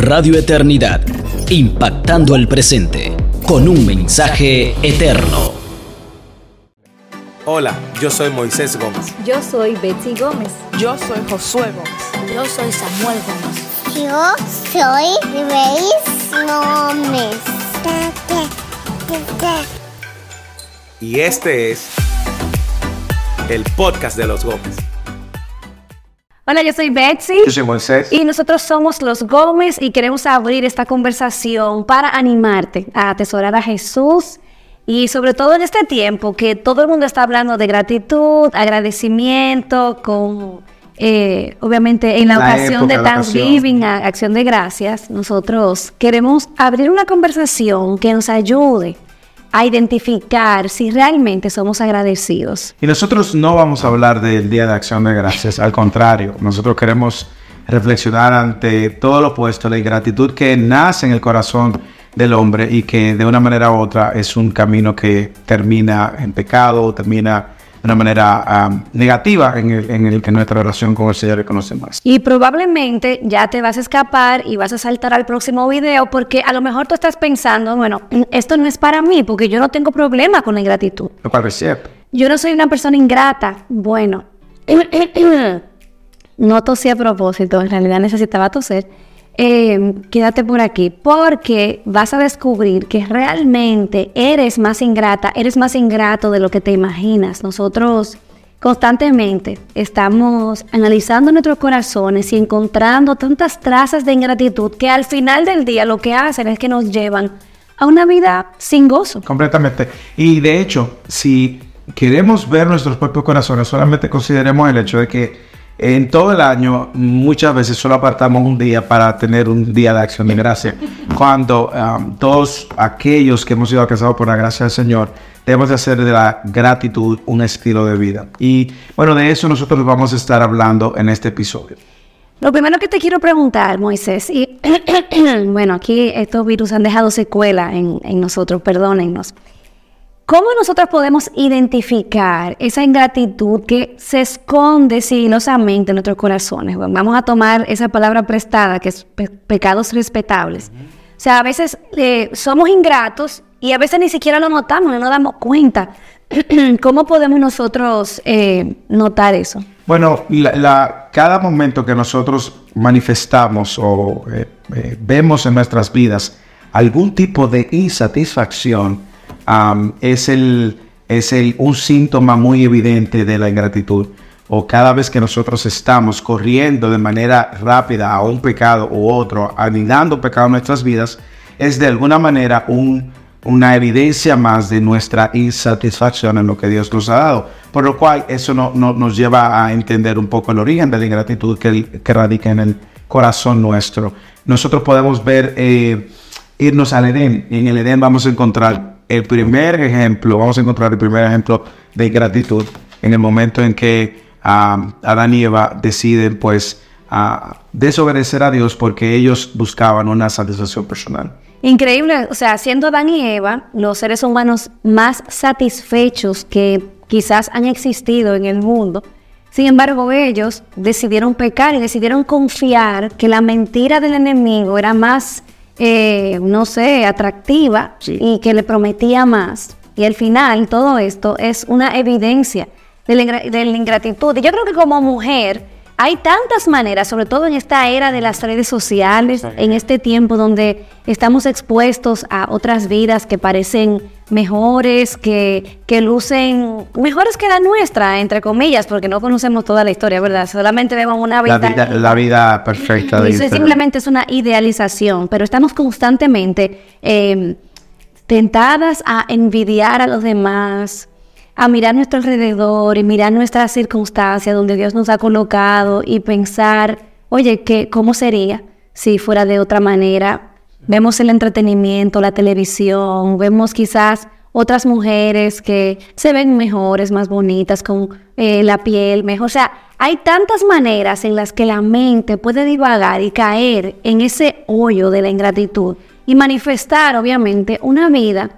Radio Eternidad, impactando el presente con un mensaje eterno. Hola, yo soy Moisés Gómez. Yo soy Betsy Gómez. Yo soy Josué Gómez. Yo soy Samuel Gómez. Yo soy Grace Gómez. Y este es el podcast de los Gómez. Hola, yo soy Betsy. Yo soy Moisés. Y nosotros somos los Gómez y queremos abrir esta conversación para animarte a atesorar a Jesús y sobre todo en este tiempo que todo el mundo está hablando de gratitud, agradecimiento, con eh, obviamente en la, La ocasión de época, la Thanksgiving, acción de gracias, nosotros queremos abrir una conversación que nos ayude a identificar si realmente somos agradecidos. Y nosotros no vamos a hablar del Día de Acción de Gracias, al contrario, nosotros queremos reflexionar ante todo lo opuesto, la ingratitud que nace en el corazón del hombre y que de una manera u otra es un camino que termina en pecado, termina de una manera ah, negativa en el, en el que nuestra relación con el Señor reconoce más. Y probablemente ya te vas a escapar y vas a saltar al próximo video porque a lo mejor tú estás pensando, bueno, esto no es para mí porque yo no tengo problema con la ingratitud. Lo cual es cierto. Yo no soy una persona ingrata. Bueno, no tosí a propósito, en realidad necesitaba toser. Eh, quédate por aquí porque vas a descubrir que realmente eres más ingrata, eres más ingrato de lo que te imaginas. Nosotros constantemente estamos analizando nuestros corazones y encontrando tantas trazas de ingratitud que al final del día lo que hacen es que nos llevan a una vida sin gozo. Completamente. Y de hecho, si queremos ver nuestros propios corazones, solamente consideremos el hecho de que en todo el año muchas veces solo apartamos un día para tener un día de acción de gracia. Cuando um, todos aquellos que hemos sido alcanzados por la gracia del Señor, debemos de hacer de la gratitud un estilo de vida. Y bueno, de eso nosotros vamos a estar hablando en este episodio. Lo primero que te quiero preguntar, Moisés, y bueno, aquí estos virus han dejado secuela en, en nosotros, perdónennos. ¿Cómo nosotros podemos identificar esa ingratitud que se esconde sigilosamente en nuestros corazones? Bueno, vamos a tomar esa palabra prestada, que es pe- pecados respetables. O sea, a veces eh, somos ingratos y a veces ni siquiera lo notamos, no nos damos cuenta. ¿Cómo podemos nosotros eh, notar eso? Bueno, la- la- cada momento que nosotros manifestamos o eh, vemos en nuestras vidas algún tipo de insatisfacción es, el, es el, un síntoma muy evidente de la ingratitud. O cada vez que nosotros estamos corriendo de manera rápida a un pecado u otro, anidando pecado en nuestras vidas, es de alguna manera un, una evidencia más de nuestra insatisfacción en lo que Dios nos ha dado. Por lo cual eso no, no- nos lleva a entender un poco el origen de la ingratitud que, que radica en el corazón nuestro. Nosotros podemos ver, eh, irnos al Edén. Y en el Edén vamos a encontrar el primer ejemplo, vamos a encontrar el primer ejemplo de ingratitud en el momento en que Adán y Eva deciden pues ah, desobedecer a Dios porque ellos buscaban una satisfacción personal. Increíble, o sea, siendo Adán y Eva los seres humanos más satisfechos que quizás han existido en el mundo, sin embargo ellos decidieron pecar y decidieron confiar que la mentira del enemigo era más, eh, no sé, atractiva Sí. y que le prometía más. Y al final todo esto es una evidencia de la, de la ingratitud. Y yo creo que como mujer hay tantas maneras, sobre todo en esta era de las redes sociales, en este tiempo donde estamos expuestos a otras vidas que parecen mejores, que, que lucen mejores que la nuestra, entre comillas, porque no conocemos toda la historia, ¿verdad? Solamente vemos una La vida. vida, la vida perfecta de Eso simplemente es una idealización, pero estamos constantemente eh, tentadas a envidiar a los demás, a mirar nuestro alrededor y mirar nuestras circunstancias donde Dios nos ha colocado y pensar, oye, ¿qué, ¿cómo sería si fuera de otra manera? Vemos el entretenimiento, la televisión, vemos quizás otras mujeres que se ven mejores, más bonitas, con eh, la piel mejor. O sea, hay tantas maneras en las que la mente puede divagar y caer en ese hoyo de la ingratitud y manifestar, obviamente, una vida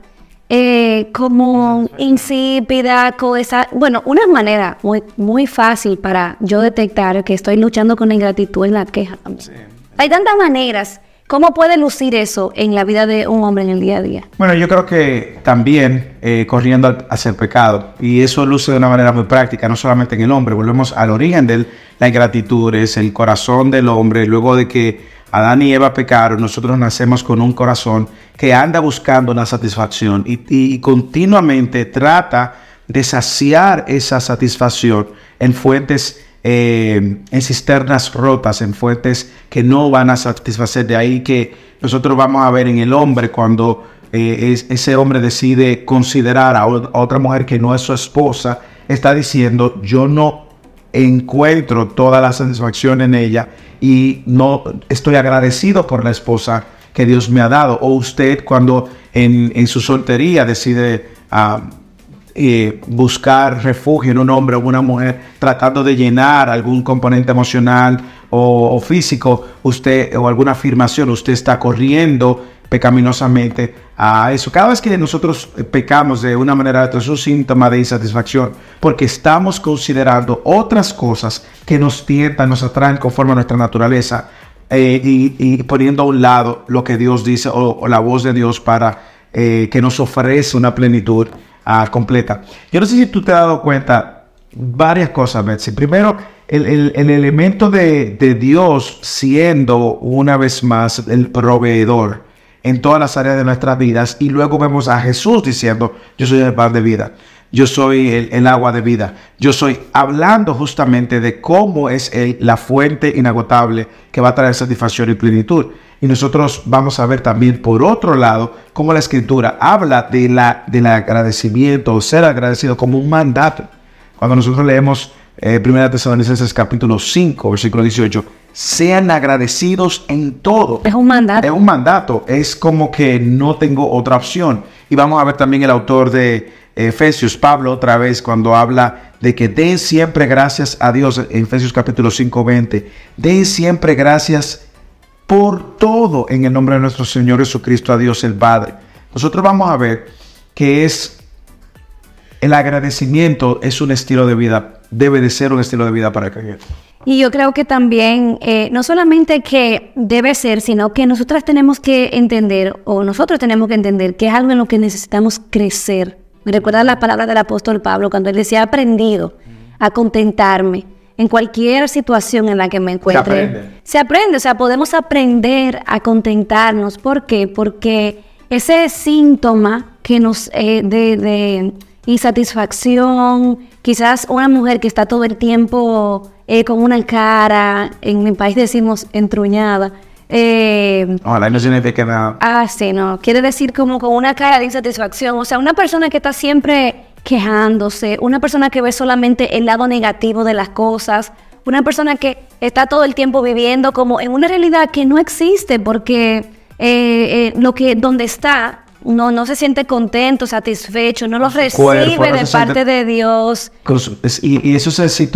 eh, como insípida, con esa, bueno, una manera muy, muy fácil para yo detectar que estoy luchando con la ingratitud es la queja también. Hay tantas maneras ¿Cómo puede lucir eso en la vida de un hombre en el día a día? Bueno, yo creo que también eh, corriendo al- hacia el pecado, y eso luce de una manera muy práctica, no solamente en el hombre, volvemos al origen de la ingratitud, es el corazón del hombre, luego de que Adán y Eva pecaron, nosotros nacemos con un corazón que anda buscando una satisfacción y, continuamente trata de saciar esa satisfacción en fuentes eh, en cisternas rotas, en fuentes que no van a satisfacer. De ahí que nosotros vamos a ver en el hombre cuando eh, es- ese hombre decide considerar a, a otra mujer que no es su esposa, está diciendo, yo no encuentro toda la satisfacción en ella y no estoy agradecido por la esposa que Dios me ha dado. O usted cuando en, en su soltería decide... ah, eh, buscar refugio en un hombre o una mujer tratando de llenar algún componente emocional o, o físico, usted o alguna afirmación, usted está corriendo pecaminosamente a eso. Cada vez que nosotros pecamos de una manera u otra, es un síntoma de insatisfacción, porque estamos considerando otras cosas que nos tientan, nos atraen conforme a nuestra naturaleza, eh, y, y poniendo a un lado lo que Dios dice o, o la voz de Dios para eh, que nos ofrece una plenitud ah, completa. Yo no sé si tú te has dado cuenta varias cosas, Betsy. Primero, el, el- el elemento de, de Dios siendo una vez más el proveedor en todas las áreas de nuestras vidas y luego vemos a Jesús diciendo, yo soy el pan de vida, yo soy el, el agua de vida, yo soy hablando justamente de cómo es la fuente inagotable que va a traer satisfacción y plenitud. Y nosotros vamos a ver también por otro lado cómo la escritura habla de la, del agradecimiento o ser agradecido como un mandato. Cuando nosotros leemos eh, 1 Tesalonicenses capítulo 5, versículo 18, sean agradecidos en todo. Es un mandato. Es un mandato, es como que no tengo otra opción. Y vamos a ver también el autor de Efesios, Pablo, otra vez, cuando habla de que den siempre gracias a Dios, en Efesios capítulo 5, 20, den siempre gracias por todo en el nombre de nuestro Señor Jesucristo, a Dios el Padre. Nosotros vamos a ver que es el agradecimiento es un estilo de vida, debe de ser un estilo de vida para creyente. Y yo creo que también, eh, no solamente que debe ser, sino que nosotras tenemos que entender, o nosotros tenemos que entender, que es algo en lo que necesitamos crecer. Me recuerda la palabra del apóstol Pablo cuando él decía, he aprendido a contentarme en cualquier situación en la que me encuentre. aprende. Se aprende, o sea, podemos aprender a contentarnos. ¿Por qué? Porque ese síntoma que nos eh, de, de insatisfacción, quizás una mujer que está todo el tiempo eh, con una cara, en mi país decimos entruñada. Eh, Ojalá no signifique nada. Ah, sí, no. Quiere decir como con una cara de insatisfacción. O sea, una persona que está siempre quejándose, una persona que ve solamente el lado negativo de las cosas, una persona que está todo el tiempo viviendo como en una realidad que no existe porque eh, eh, lo que donde está no, no se siente contento, satisfecho, no lo recibe cuerpo, no de parte de Dios. Y, y eso se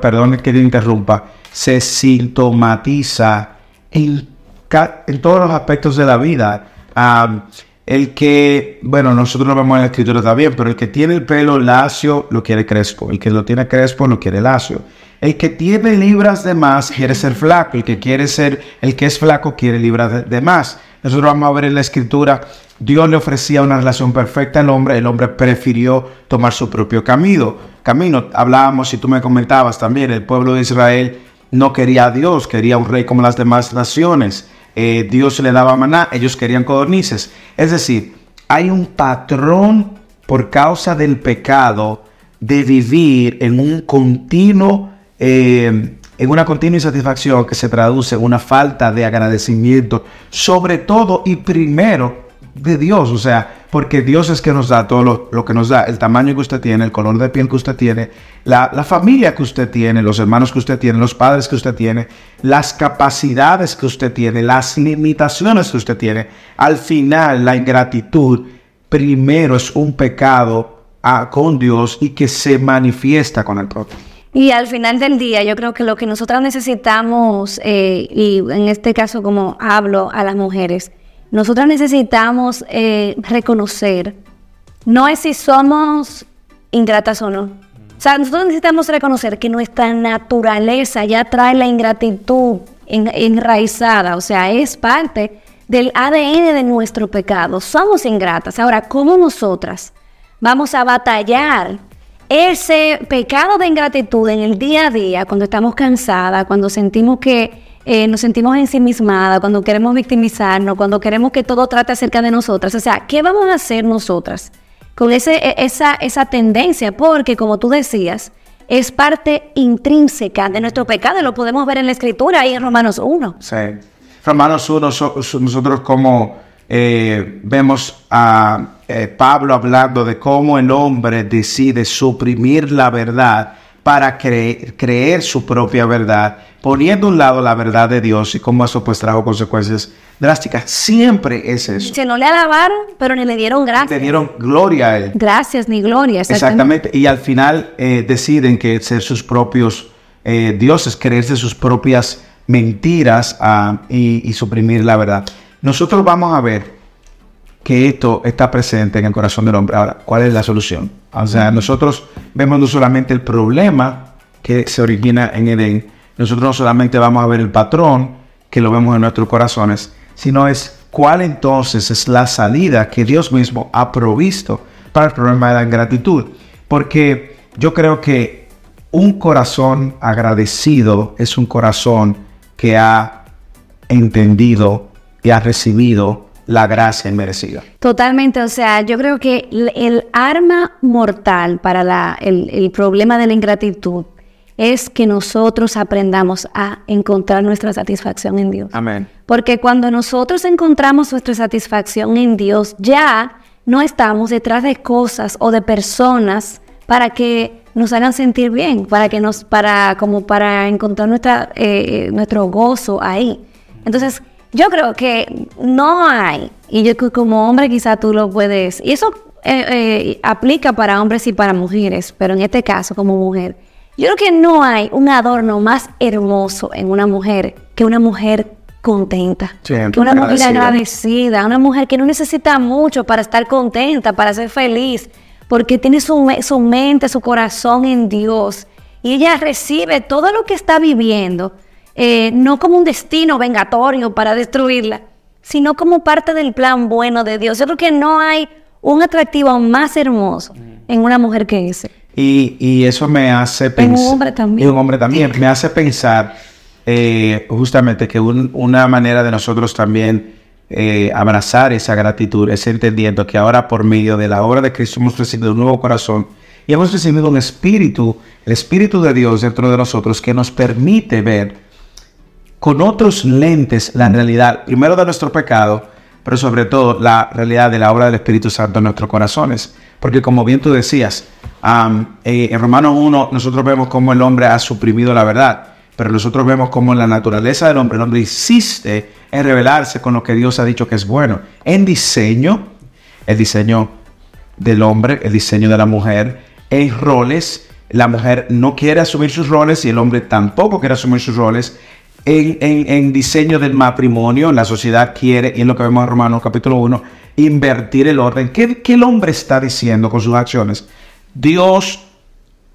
perdón que te interrumpa, se sintomatiza en, en todos los aspectos de la vida. Am, el que, bueno, nosotros lo vemos en la escritura también, pero el que tiene el pelo lacio lo quiere crespo, el que lo tiene crespo lo quiere lacio. El que tiene libras de más quiere ser flaco, el que quiere ser, el que es flaco quiere libras de, de más. Nosotros vamos a ver en la escritura, Dios le ofrecía una relación perfecta al hombre, el hombre prefirió tomar su propio camino. Camino, hablábamos y tú me comentabas también, el pueblo de Israel no quería a Dios, quería un rey como las demás naciones. Eh, Dios le daba maná, ellos querían codornices. Es decir, hay un patrón por causa del pecado de vivir en un continuo, eh, en una continua insatisfacción que se traduce en una falta de agradecimiento, sobre todo y primero de Dios, o sea, porque Dios es que nos da todo lo, que nos da, el tamaño que usted tiene, el color de piel que usted tiene, la, familia que usted tiene, los hermanos que usted tiene, los padres que usted tiene, las capacidades que usted tiene, las limitaciones que usted tiene. Al final, la ingratitud primero es un pecado ah, con Dios y que se manifiesta con el prójimo. Y al final del día, yo creo que lo que nosotras necesitamos, eh, y en este caso como hablo a las mujeres, nosotras necesitamos eh, reconocer, no es si somos ingratas o no. O sea, nosotros necesitamos reconocer que nuestra naturaleza ya trae la ingratitud en- enraizada, o sea, es parte del ADN de nuestro pecado. Somos ingratas. Ahora, ¿cómo nosotras vamos a batallar ese pecado de ingratitud en el día a día, cuando estamos cansadas, cuando sentimos que eh, nos sentimos ensimismadas, cuando queremos victimizarnos, cuando queremos que todo trate acerca de nosotras? O sea, ¿qué vamos a hacer nosotras con ese, e- esa, esa tendencia? Porque, como tú decías, es parte intrínseca de nuestro pecado. y Lo podemos ver en la escritura ahí en Romanos 1. Sí. Romanos 1, so- so- nosotros como eh, vemos a eh, Pablo hablando de cómo el hombre decide suprimir la verdad para cre- creer su propia verdad, poniendo a un lado la verdad de Dios y cómo eso pues trajo consecuencias drásticas. Siempre es eso. Se no le alabaron, pero ni le dieron gracias. dieron gloria a él. Gracias ni gloria. Exactamente. Y al final eh, deciden que ser sus propios eh, dioses, creerse sus propias mentiras ah, y, y suprimir la verdad. Nosotros vamos a ver que esto está presente en el corazón del hombre. Ahora, ¿cuál es la solución? O sea, nosotros vemos no solamente el problema que se origina en Edén, nosotros no solamente vamos a ver el patrón que lo vemos en nuestros corazones, sino es cuál entonces es la salida que Dios mismo ha provisto para el problema de la ingratitud. Porque yo creo que un corazón agradecido es un corazón que ha entendido y ha recibido la gracia inmerecida. Totalmente, o sea, yo creo que el, el arma mortal para la- el, el problema de la ingratitud es que nosotros aprendamos a encontrar nuestra satisfacción en Dios. Amén. Porque cuando nosotros encontramos nuestra satisfacción en Dios, ya no estamos detrás de cosas o de personas para que nos hagan sentir bien, para que nos, para, como para encontrar nuestra, eh, nuestro gozo ahí. Entonces, yo creo que no hay, y yo creo que como hombre quizá tú lo puedes, y eso eh, eh, aplica para hombres y para mujeres, pero en este caso como mujer, yo creo que no hay un adorno más hermoso en una mujer que una mujer contenta, que una mujer agradecida. una mujer que no necesita mucho para estar contenta, para ser feliz, porque tiene su, su mente, su corazón en Dios, y ella recibe todo lo que está viviendo, eh, no como un destino vengatorio para destruirla, sino como parte del plan bueno de Dios. Yo creo que no hay un atractivo más hermoso en una mujer que ese. Y, y eso me hace En pensar. un hombre también. Y un hombre también. Me hace pensar eh, justamente que un- una manera de nosotros también eh, abrazar esa gratitud es entendiendo que ahora por medio de la obra de Cristo hemos recibido un nuevo corazón y hemos recibido un espíritu, el espíritu de Dios dentro de nosotros que nos permite ver con otros lentes la realidad, primero de nuestro pecado, pero sobre todo la realidad de la obra del Espíritu Santo en nuestros corazones. Porque como bien tú decías, eh, en Romanos 1 nosotros vemos cómo el hombre ha suprimido la verdad, pero nosotros vemos cómo en la naturaleza del hombre el hombre insiste en revelarse con lo que Dios ha dicho que es bueno. En diseño, el diseño del hombre, el diseño de la mujer, en roles, la mujer no quiere asumir sus roles y el hombre tampoco quiere asumir sus roles. En, en- en diseño del matrimonio, la sociedad quiere, y es lo que vemos en Romanos capítulo 1, invertir el orden. ¿Qué, qué el hombre está diciendo con sus acciones? Dios,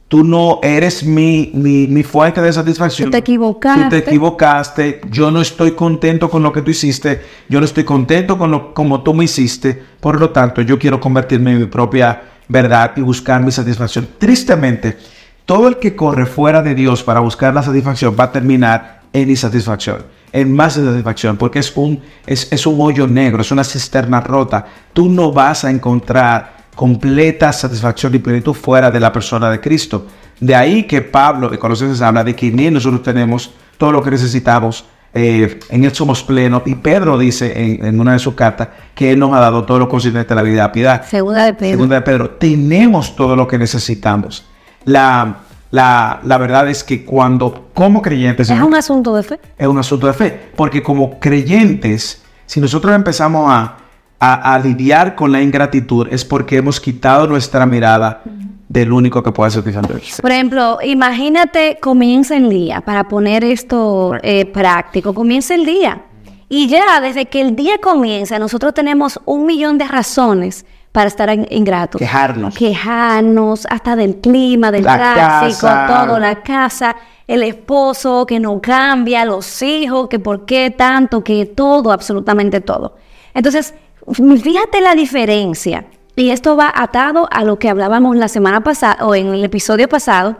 tú no eres mi, mi, mi fuente de satisfacción. Tú te equivocaste. Tú te equivocaste. Yo no estoy contento con lo que tú hiciste. Yo no estoy contento con lo como tú me hiciste. Por lo tanto, yo quiero convertirme en mi propia verdad y buscar mi satisfacción. Tristemente, todo el que corre fuera de Dios para buscar la satisfacción va a terminar en insatisfacción, en más insatisfacción, porque es un, es, es un hoyo negro, es una cisterna rota. Tú no vas a encontrar completa satisfacción y plenitud fuera de la persona de Cristo. De ahí que Pablo de Colosenses habla de que en él nosotros tenemos todo lo que necesitamos, eh, en él somos plenos. Y Pedro dice en, en una de sus cartas que él nos ha dado todo lo consistente a la vida la piedad. Segunda de Pedro. Segunda de Pedro, tenemos todo lo que necesitamos. La, la, la verdad es que cuando como creyentes Es un asunto de fe. es un asunto de fe, porque como creyentes, si nosotros empezamos a, a, a lidiar con la ingratitud es porque hemos quitado nuestra mirada del único que puede satisfacer. Por ejemplo, imagínate, comienza el día, para poner esto eh, práctico, comienza el día. Y ya desde que el día comienza, nosotros tenemos un millón de razones para estar in- ingratos. Quejarnos. Quejarnos, hasta del clima, del La tráfico, casa. todo, la casa, el esposo que no cambia, los hijos, que por qué tanto, que todo, absolutamente todo. Entonces, fíjate la diferencia. Y esto va atado a lo que hablábamos la semana pasada o en el episodio pasado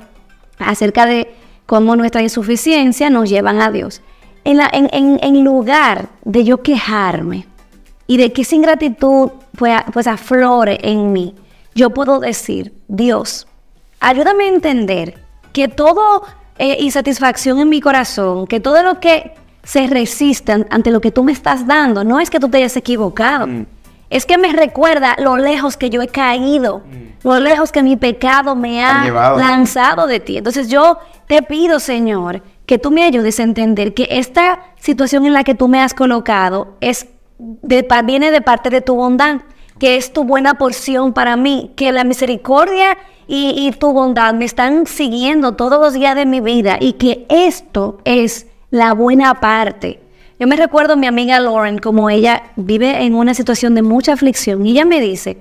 acerca de cómo nuestra insuficiencia nos llevan a Dios. En, la, en, en, en lugar de yo quejarme y de que esa ingratitud pues, pues aflore en mí, yo puedo decir, Dios, ayúdame a entender que todo eh, insatisfacción en mi corazón, que todo lo que se resiste ante lo que tú me estás dando, no es que tú te hayas equivocado. Mm. Es que me recuerda lo lejos que yo he caído, mm. lo lejos que mi pecado me ha lanzado de ti. Entonces yo te pido, Señor, que tú me ayudes a entender que esta situación en la que tú me has colocado es de, viene de parte de tu bondad, que es tu buena porción para mí, que la misericordia y, y tu bondad me están siguiendo todos los días de mi vida y que esto es la buena parte. Yo me recuerdo a mi amiga Lauren, como ella vive en una situación de mucha aflicción, y ella me dice,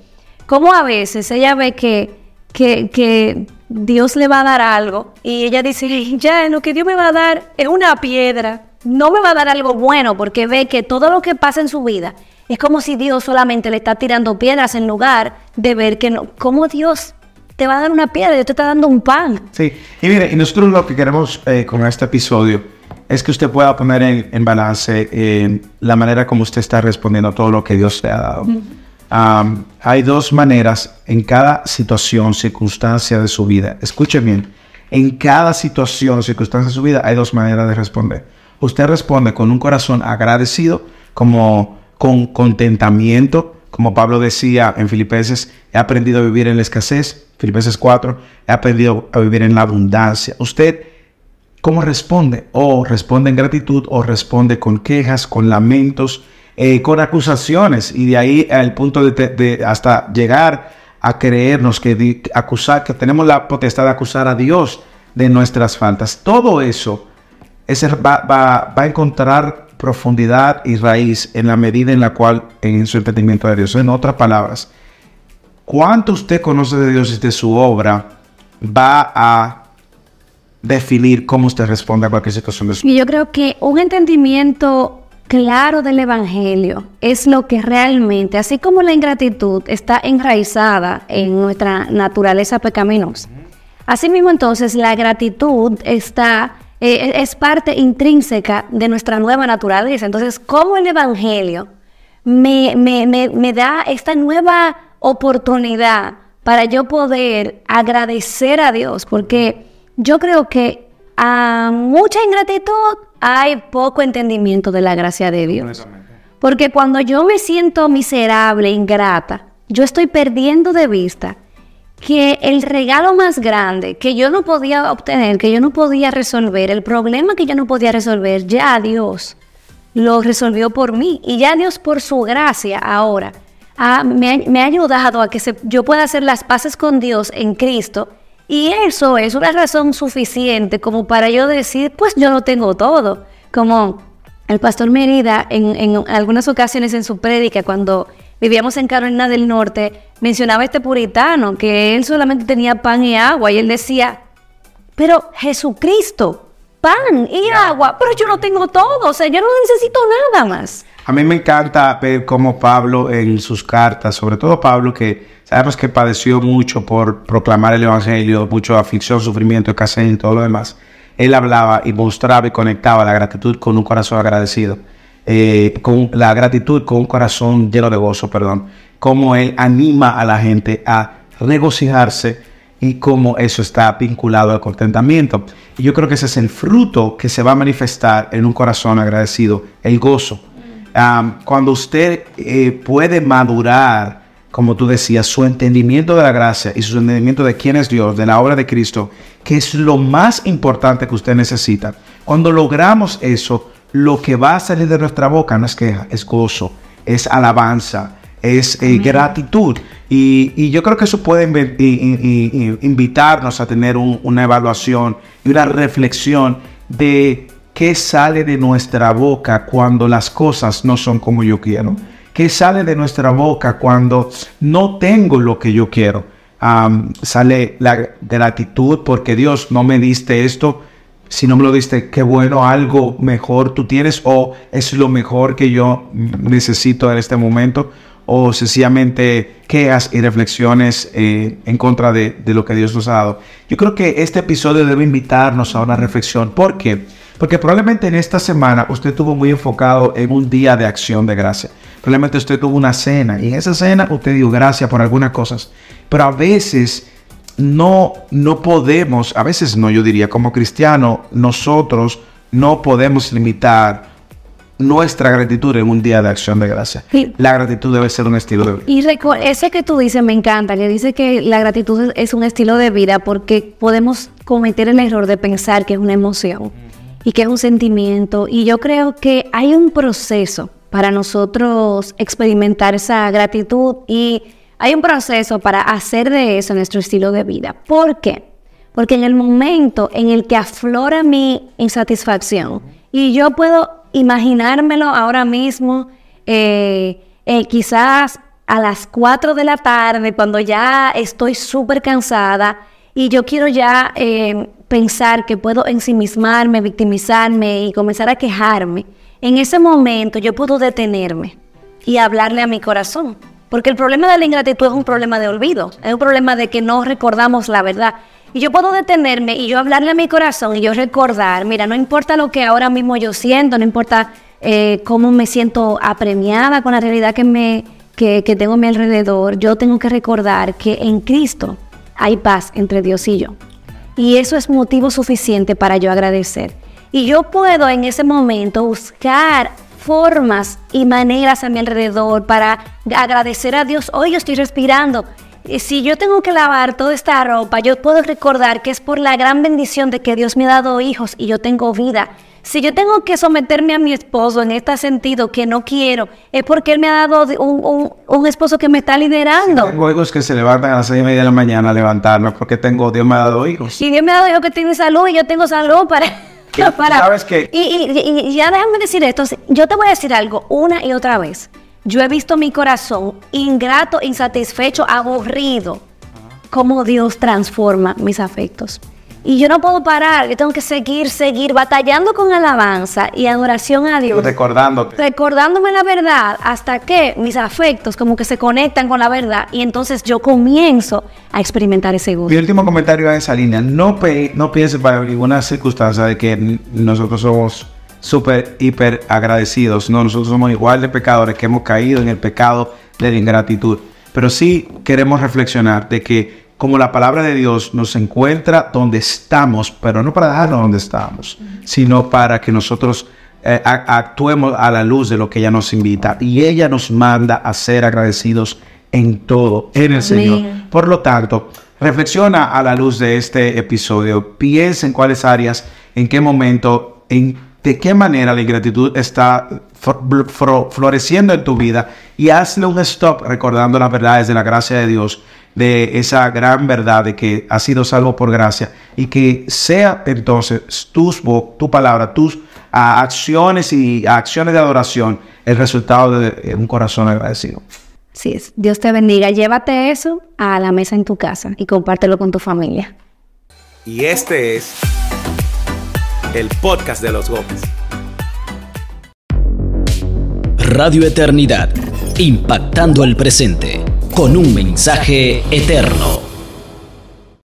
cómo a veces ella ve que, que, que Dios le va a dar algo, y ella dice, ya, lo que Dios me va a dar es una piedra, no me va a dar algo bueno, porque ve que todo lo que pasa en su vida es como si Dios solamente le está tirando piedras en lugar de ver que no, cómo Dios te va a dar una piedra, Dios te está dando un pan. Sí, y mire, y nosotros lo que queremos eh, con este episodio es que usted pueda poner en, balance eh, la manera como usted está respondiendo a todo lo que Dios le ha dado. hay dos maneras en cada situación, circunstancia de su vida. Escuche bien, en cada situación, circunstancia de su vida, hay dos maneras de responder. Usted responde con un corazón agradecido, como con contentamiento, como Pablo decía en Filipenses, he aprendido a vivir en la escasez, Filipenses 4, he aprendido a vivir en la abundancia. Usted ¿Cómo responde? O responde en gratitud o responde con quejas, con lamentos, eh, con acusaciones y de ahí al punto de, hasta llegar a creernos que acusar, que tenemos la potestad de acusar a Dios de nuestras faltas. Todo eso va, va, a encontrar profundidad y raíz en la medida en la cual en su entendimiento de Dios. En otras palabras, cuánto usted conoce de Dios y de su obra va a definir cómo usted responde a cualquier situación de su Y yo creo que un entendimiento claro del Evangelio es lo que realmente, así como la ingratitud está enraizada en nuestra naturaleza pecaminosa, asimismo entonces la gratitud está, eh, es parte intrínseca de nuestra nueva naturaleza. Entonces, ¿cómo el Evangelio me, me, me, me da esta nueva oportunidad para yo poder agradecer a Dios? Porque yo creo que a mucha ingratitud hay poco entendimiento de la gracia de Dios. Porque cuando yo me siento miserable, ingrata, yo estoy perdiendo de vista que el regalo más grande que yo no podía obtener, que yo no podía resolver, el problema que yo no podía resolver, ya Dios lo resolvió por mí. Y ya Dios por su gracia ahora me, ha, ayudado a que yo pueda hacer las paces con Dios en Cristo y eso es una razón suficiente como para yo decir, pues yo no tengo todo. Como el pastor Merida en, algunas ocasiones en su prédica, cuando vivíamos en Carolina del Norte, mencionaba este puritano, que él solamente tenía pan y agua, y él decía, pero Jesucristo, pan y agua, pero yo no tengo todo, o sea, yo no necesito nada más. A mí me encanta ver cómo Pablo en sus cartas, sobre todo Pablo que Sabemos que padeció mucho por proclamar el Evangelio, mucho aflicción, sufrimiento, escasez y todo lo demás. Él hablaba y mostraba y conectaba la gratitud con un corazón agradecido. Eh, con la gratitud con un corazón lleno de gozo, perdón. Cómo él anima a la gente a regocijarse y cómo eso está vinculado al contentamiento. Y yo creo que ese es el fruto que se va a manifestar en un corazón agradecido, el gozo. cuando usted eh, puede madurar como tú decías, su entendimiento de la gracia y su entendimiento de quién es Dios, de la obra de Cristo, que es lo más importante que usted necesita. Cuando logramos eso, lo que va a salir de nuestra boca no es queja, es gozo, es alabanza, es eh, gratitud. Y, yo creo que eso puede invitarnos a tener una evaluación y una reflexión de qué sale de nuestra boca cuando las cosas no son como yo quiero. ¿Qué sale de nuestra boca cuando no tengo lo que yo quiero? sale la gratitud porque Dios no me diste esto si no me lo diste, qué bueno, algo mejor tú tienes o es lo mejor que yo necesito en este momento o sencillamente quejas y reflexiones eh, en contra de, de, lo que Dios nos ha dado. Yo creo que este episodio debe invitarnos a una reflexión. ¿Por qué? Porque probablemente en esta semana usted estuvo muy enfocado en un día de acción de gracia. Probablemente usted tuvo una cena y en esa cena usted dio gracias por algunas cosas. Pero a veces no, no podemos, a veces no, yo diría, como cristiano, nosotros no podemos limitar nuestra gratitud en un día de acción de gracia. La gratitud debe ser un estilo de vida. Y ese que tú dices me encanta, que dice que la gratitud es un estilo de vida porque podemos cometer el error de pensar que es una emoción y que es un sentimiento. Y yo creo que hay un proceso para nosotros experimentar esa gratitud y hay un proceso para hacer de eso nuestro estilo de vida. ¿Por qué? Porque en el momento en el que aflora mi insatisfacción y yo puedo imaginármelo ahora mismo, eh, eh, quizás a las 4 de la tarde, cuando ya estoy súper cansada y yo quiero ya eh, pensar que puedo ensimismarme, victimizarme y comenzar a quejarme, en ese momento yo puedo detenerme y hablarle a mi corazón. Porque el problema de la ingratitud es un problema de olvido, es un problema de que no recordamos la verdad. Y yo puedo detenerme y yo hablarle a mi corazón y yo recordar, mira, no importa lo que ahora mismo yo siento, no importa eh, cómo me siento apremiada con la realidad que, me, que, que tengo a mi alrededor, yo tengo que recordar que en Cristo hay paz entre Dios y yo. Y eso es motivo suficiente para yo agradecer. Y yo puedo en ese momento buscar formas y maneras a mi alrededor para agradecer a Dios. Hoy yo estoy respirando. Si yo tengo que lavar toda esta ropa, yo puedo recordar que es por la gran bendición de que Dios me ha dado hijos y yo tengo vida. Si yo tengo que someterme a mi esposo en este sentido que no quiero, es porque Él me ha dado un, un, esposo que me está liderando. tengo hijos que se levantan a las seis y media de la mañana a levantarme porque tengo, Dios me ha dado hijos. Y Dios me ha dado hijos que tienen salud y yo tengo salud para... Y, y, ya déjame decir esto. Yo te voy a decir algo una y otra vez. Yo he visto mi corazón ingrato, insatisfecho, aburrido. Cómo Dios transforma mis afectos. Y yo no puedo parar, yo tengo que seguir, seguir batallando con alabanza y adoración a Dios. Recordándote. Recordándome la verdad hasta que mis afectos como que se conectan con la verdad y entonces yo comienzo a experimentar ese gusto. Mi último comentario a esa línea, no, no pienses para ninguna circunstancia de que nosotros somos súper, hiper agradecidos. No, nosotros somos igual de pecadores que hemos caído en el pecado de la ingratitud. Pero sí queremos reflexionar de que como la palabra de Dios nos encuentra donde estamos, pero no para dejarnos donde estamos, sino para que nosotros eh, actuemos a la luz de lo que ella nos invita. Y ella nos manda a ser agradecidos en todo, en el Señor. Por lo tanto, reflexiona a la luz de este episodio, piensa en cuáles áreas, en qué momento, en de qué manera la ingratitud está floreciendo en tu vida y hazle un stop recordando las verdades de la gracia de Dios de esa gran verdad de que ha sido salvo por gracia y que sea entonces tus tu palabra, tus acciones y acciones de adoración el resultado de un corazón agradecido. Sí, es. Dios te bendiga. Llévate eso a la mesa en tu casa y compártelo con tu familia. Y este es el podcast de los Gómez. Radio Eternidad, impactando el presente con un mensaje eterno.